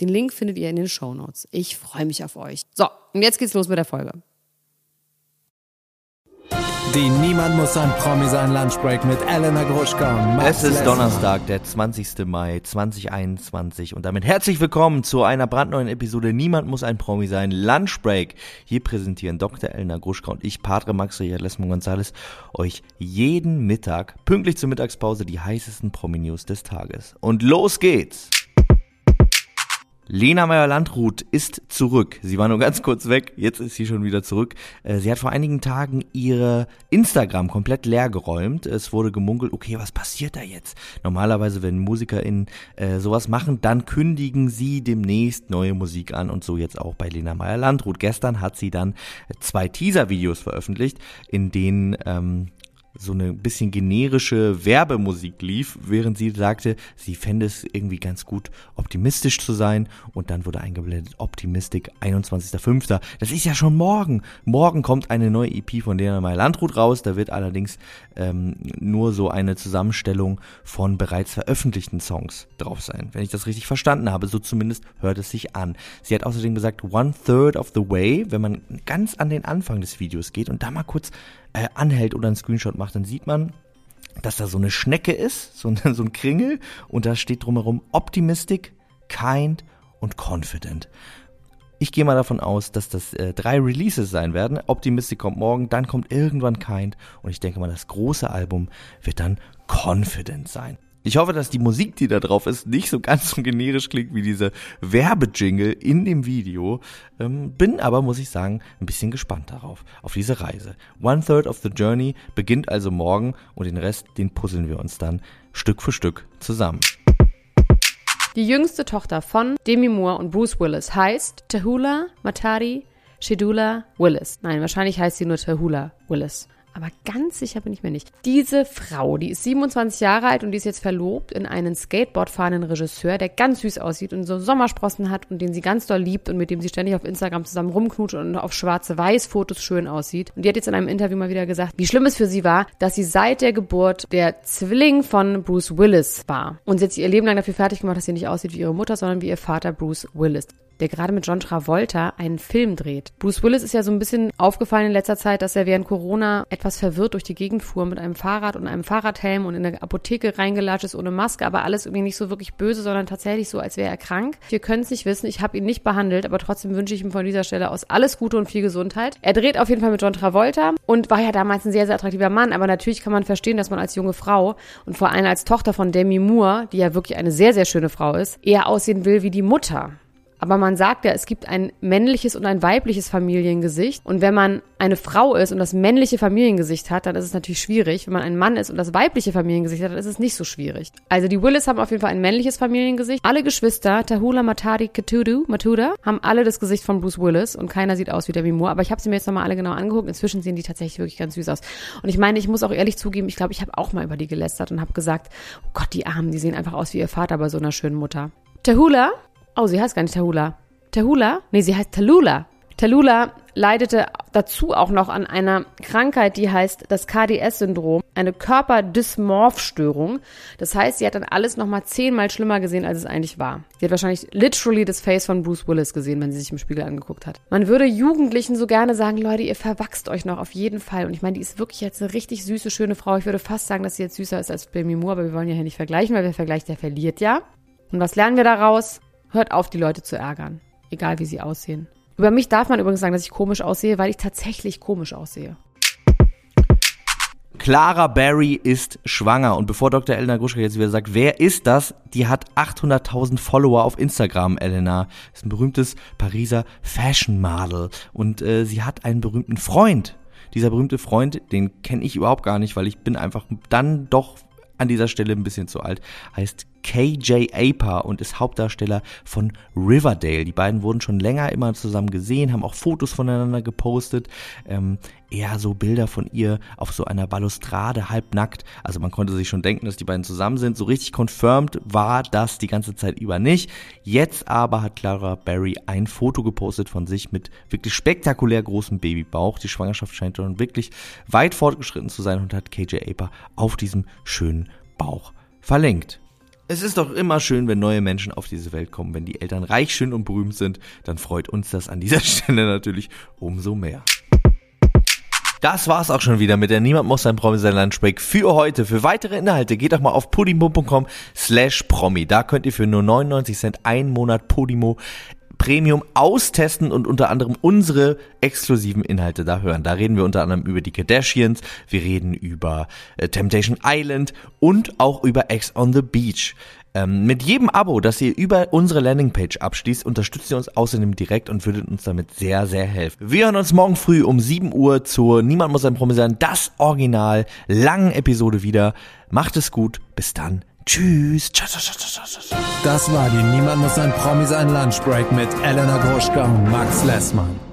Den Link findet ihr in den Show Notes. Ich freue mich auf euch. So, und jetzt geht's los mit der Folge. Die Niemand muss ein Promi sein Lunchbreak mit Elena Gruschka und Max Es ist Lessmann. Donnerstag, der 20. Mai 2021 und damit herzlich willkommen zu einer brandneuen Episode Niemand muss ein Promi sein, Lunchbreak. Hier präsentieren Dr. Elena Gruschka und ich, Padre Max Lesmon González, euch jeden Mittag, pünktlich zur Mittagspause, die heißesten Promi-News des Tages. Und los geht's! Lena Meyer-Landrut ist zurück. Sie war nur ganz kurz weg, jetzt ist sie schon wieder zurück. Äh, Sie hat vor einigen Tagen ihre Instagram komplett leer geräumt. Es wurde gemunkelt, okay, was passiert da jetzt? Normalerweise, wenn MusikerInnen äh, sowas machen, dann kündigen sie demnächst neue Musik an und so jetzt auch bei Lena Meyer-Landrut. Gestern hat sie dann zwei Teaser-Videos veröffentlicht, in denen ähm, so eine bisschen generische Werbemusik lief, während sie sagte, sie fände es irgendwie ganz gut, optimistisch zu sein. Und dann wurde eingeblendet, Optimistic, 21.05. Das ist ja schon morgen. Morgen kommt eine neue EP von Lena Meyer Landrut raus. Da wird allerdings ähm, nur so eine Zusammenstellung von bereits veröffentlichten Songs drauf sein. Wenn ich das richtig verstanden habe, so zumindest hört es sich an. Sie hat außerdem gesagt, one third of the way, wenn man ganz an den Anfang des Videos geht und da mal kurz äh, anhält oder einen Screenshot macht, dann sieht man, dass da so eine Schnecke ist, so ein, so ein Kringel und da steht drumherum Optimistic, Kind und Confident. Ich gehe mal davon aus, dass das äh, drei Releases sein werden. Optimistic kommt morgen, dann kommt irgendwann Kind und ich denke mal, das große Album wird dann Confident sein. Ich hoffe, dass die Musik, die da drauf ist, nicht so ganz so generisch klingt wie diese Werbejingle in dem Video. Ähm, bin aber, muss ich sagen, ein bisschen gespannt darauf, auf diese Reise. One Third of the Journey beginnt also morgen und den Rest, den puzzeln wir uns dann Stück für Stück zusammen. Die jüngste Tochter von Demi Moore und Bruce Willis heißt Tahula Matari Shedula Willis. Nein, wahrscheinlich heißt sie nur Tahula Willis. Aber ganz sicher bin ich mir nicht. Diese Frau, die ist 27 Jahre alt und die ist jetzt verlobt in einen Skateboard fahrenden Regisseur, der ganz süß aussieht und so Sommersprossen hat und den sie ganz doll liebt und mit dem sie ständig auf Instagram zusammen rumknutscht und auf schwarze Weiß-Fotos schön aussieht. Und die hat jetzt in einem Interview mal wieder gesagt, wie schlimm es für sie war, dass sie seit der Geburt der Zwilling von Bruce Willis war. Und sie hat sich ihr Leben lang dafür fertig gemacht, dass sie nicht aussieht wie ihre Mutter, sondern wie ihr Vater Bruce Willis der gerade mit John Travolta einen Film dreht. Bruce Willis ist ja so ein bisschen aufgefallen in letzter Zeit, dass er während Corona etwas verwirrt durch die Gegend fuhr mit einem Fahrrad und einem Fahrradhelm und in der Apotheke reingelatscht ist ohne Maske, aber alles irgendwie nicht so wirklich böse, sondern tatsächlich so, als wäre er krank. Wir können es nicht wissen, ich habe ihn nicht behandelt, aber trotzdem wünsche ich ihm von dieser Stelle aus alles Gute und viel Gesundheit. Er dreht auf jeden Fall mit John Travolta und war ja damals ein sehr, sehr attraktiver Mann, aber natürlich kann man verstehen, dass man als junge Frau und vor allem als Tochter von Demi Moore, die ja wirklich eine sehr, sehr schöne Frau ist, eher aussehen will wie die Mutter. Aber man sagt ja, es gibt ein männliches und ein weibliches Familiengesicht. Und wenn man eine Frau ist und das männliche Familiengesicht hat, dann ist es natürlich schwierig. Wenn man ein Mann ist und das weibliche Familiengesicht hat, dann ist es nicht so schwierig. Also die Willis haben auf jeden Fall ein männliches Familiengesicht. Alle Geschwister, Tahula, Matari, Katudu, Matuda, haben alle das Gesicht von Bruce Willis und keiner sieht aus wie Demi Moore. Aber ich habe sie mir jetzt nochmal alle genau angeguckt. Inzwischen sehen die tatsächlich wirklich ganz süß aus. Und ich meine, ich muss auch ehrlich zugeben, ich glaube, ich habe auch mal über die gelästert und habe gesagt, oh Gott, die Armen, die sehen einfach aus wie ihr Vater bei so einer schönen Mutter. Tahula Oh, sie heißt gar nicht Tahula. Tahula? Nee, sie heißt Talula. Talula leidete dazu auch noch an einer Krankheit, die heißt das KDS-Syndrom, eine Körperdysmorphstörung. Das heißt, sie hat dann alles nochmal zehnmal schlimmer gesehen, als es eigentlich war. Sie hat wahrscheinlich literally das Face von Bruce Willis gesehen, wenn sie sich im Spiegel angeguckt hat. Man würde Jugendlichen so gerne sagen, Leute, ihr verwachst euch noch auf jeden Fall. Und ich meine, die ist wirklich jetzt eine richtig süße, schöne Frau. Ich würde fast sagen, dass sie jetzt süßer ist als Demi Moore, aber wir wollen ja hier nicht vergleichen, weil wer vergleicht, der verliert ja. Und was lernen wir daraus? Hört auf, die Leute zu ärgern. Egal, wie sie aussehen. Über mich darf man übrigens sagen, dass ich komisch aussehe, weil ich tatsächlich komisch aussehe. Clara Barry ist schwanger. Und bevor Dr. Elena Gruschka jetzt wieder sagt, wer ist das? Die hat 800.000 Follower auf Instagram, Elena. Ist ein berühmtes Pariser Fashion Model. Und äh, sie hat einen berühmten Freund. dieser berühmte Freund, den kenne ich überhaupt gar nicht, weil ich bin einfach dann doch an dieser Stelle ein bisschen zu alt, heißt KJ Aper und ist Hauptdarsteller von Riverdale. Die beiden wurden schon länger immer zusammen gesehen, haben auch Fotos voneinander gepostet. Ähm, eher so Bilder von ihr auf so einer Balustrade, halbnackt. Also man konnte sich schon denken, dass die beiden zusammen sind. So richtig confirmed war das die ganze Zeit über nicht. Jetzt aber hat Clara Barry ein Foto gepostet von sich mit wirklich spektakulär großem Babybauch. Die Schwangerschaft scheint schon wirklich weit fortgeschritten zu sein und hat KJ Aper auf diesem schönen Bauch verlinkt. Es ist doch immer schön, wenn neue Menschen auf diese Welt kommen. Wenn die Eltern reich, schön und berühmt sind, dann freut uns das an dieser Stelle natürlich umso mehr. Das war's auch schon wieder mit der Niemand muss sein Promi sein Lunchbreak für heute. Für weitere Inhalte geht doch mal auf podimo.com slash promi. Da könnt ihr für nur 99 Cent einen Monat Podimo Premium austesten und unter anderem unsere exklusiven Inhalte da hören. Da reden wir unter anderem über die Kardashians, wir reden über äh, Temptation Island und auch über Ex on the Beach. Ähm, mit jedem Abo, das ihr über unsere Landingpage abschließt, unterstützt ihr uns außerdem direkt und würdet uns damit sehr, sehr helfen. Wir hören uns morgen früh um 7 Uhr zur Niemand muss ein Promi sein, das Original, langen Episode wieder. Macht es gut, bis dann. Tschüss. Das war die Niemand muss ein Promi sein Lunchbreak mit Elena Gruschka und Max Lessmann.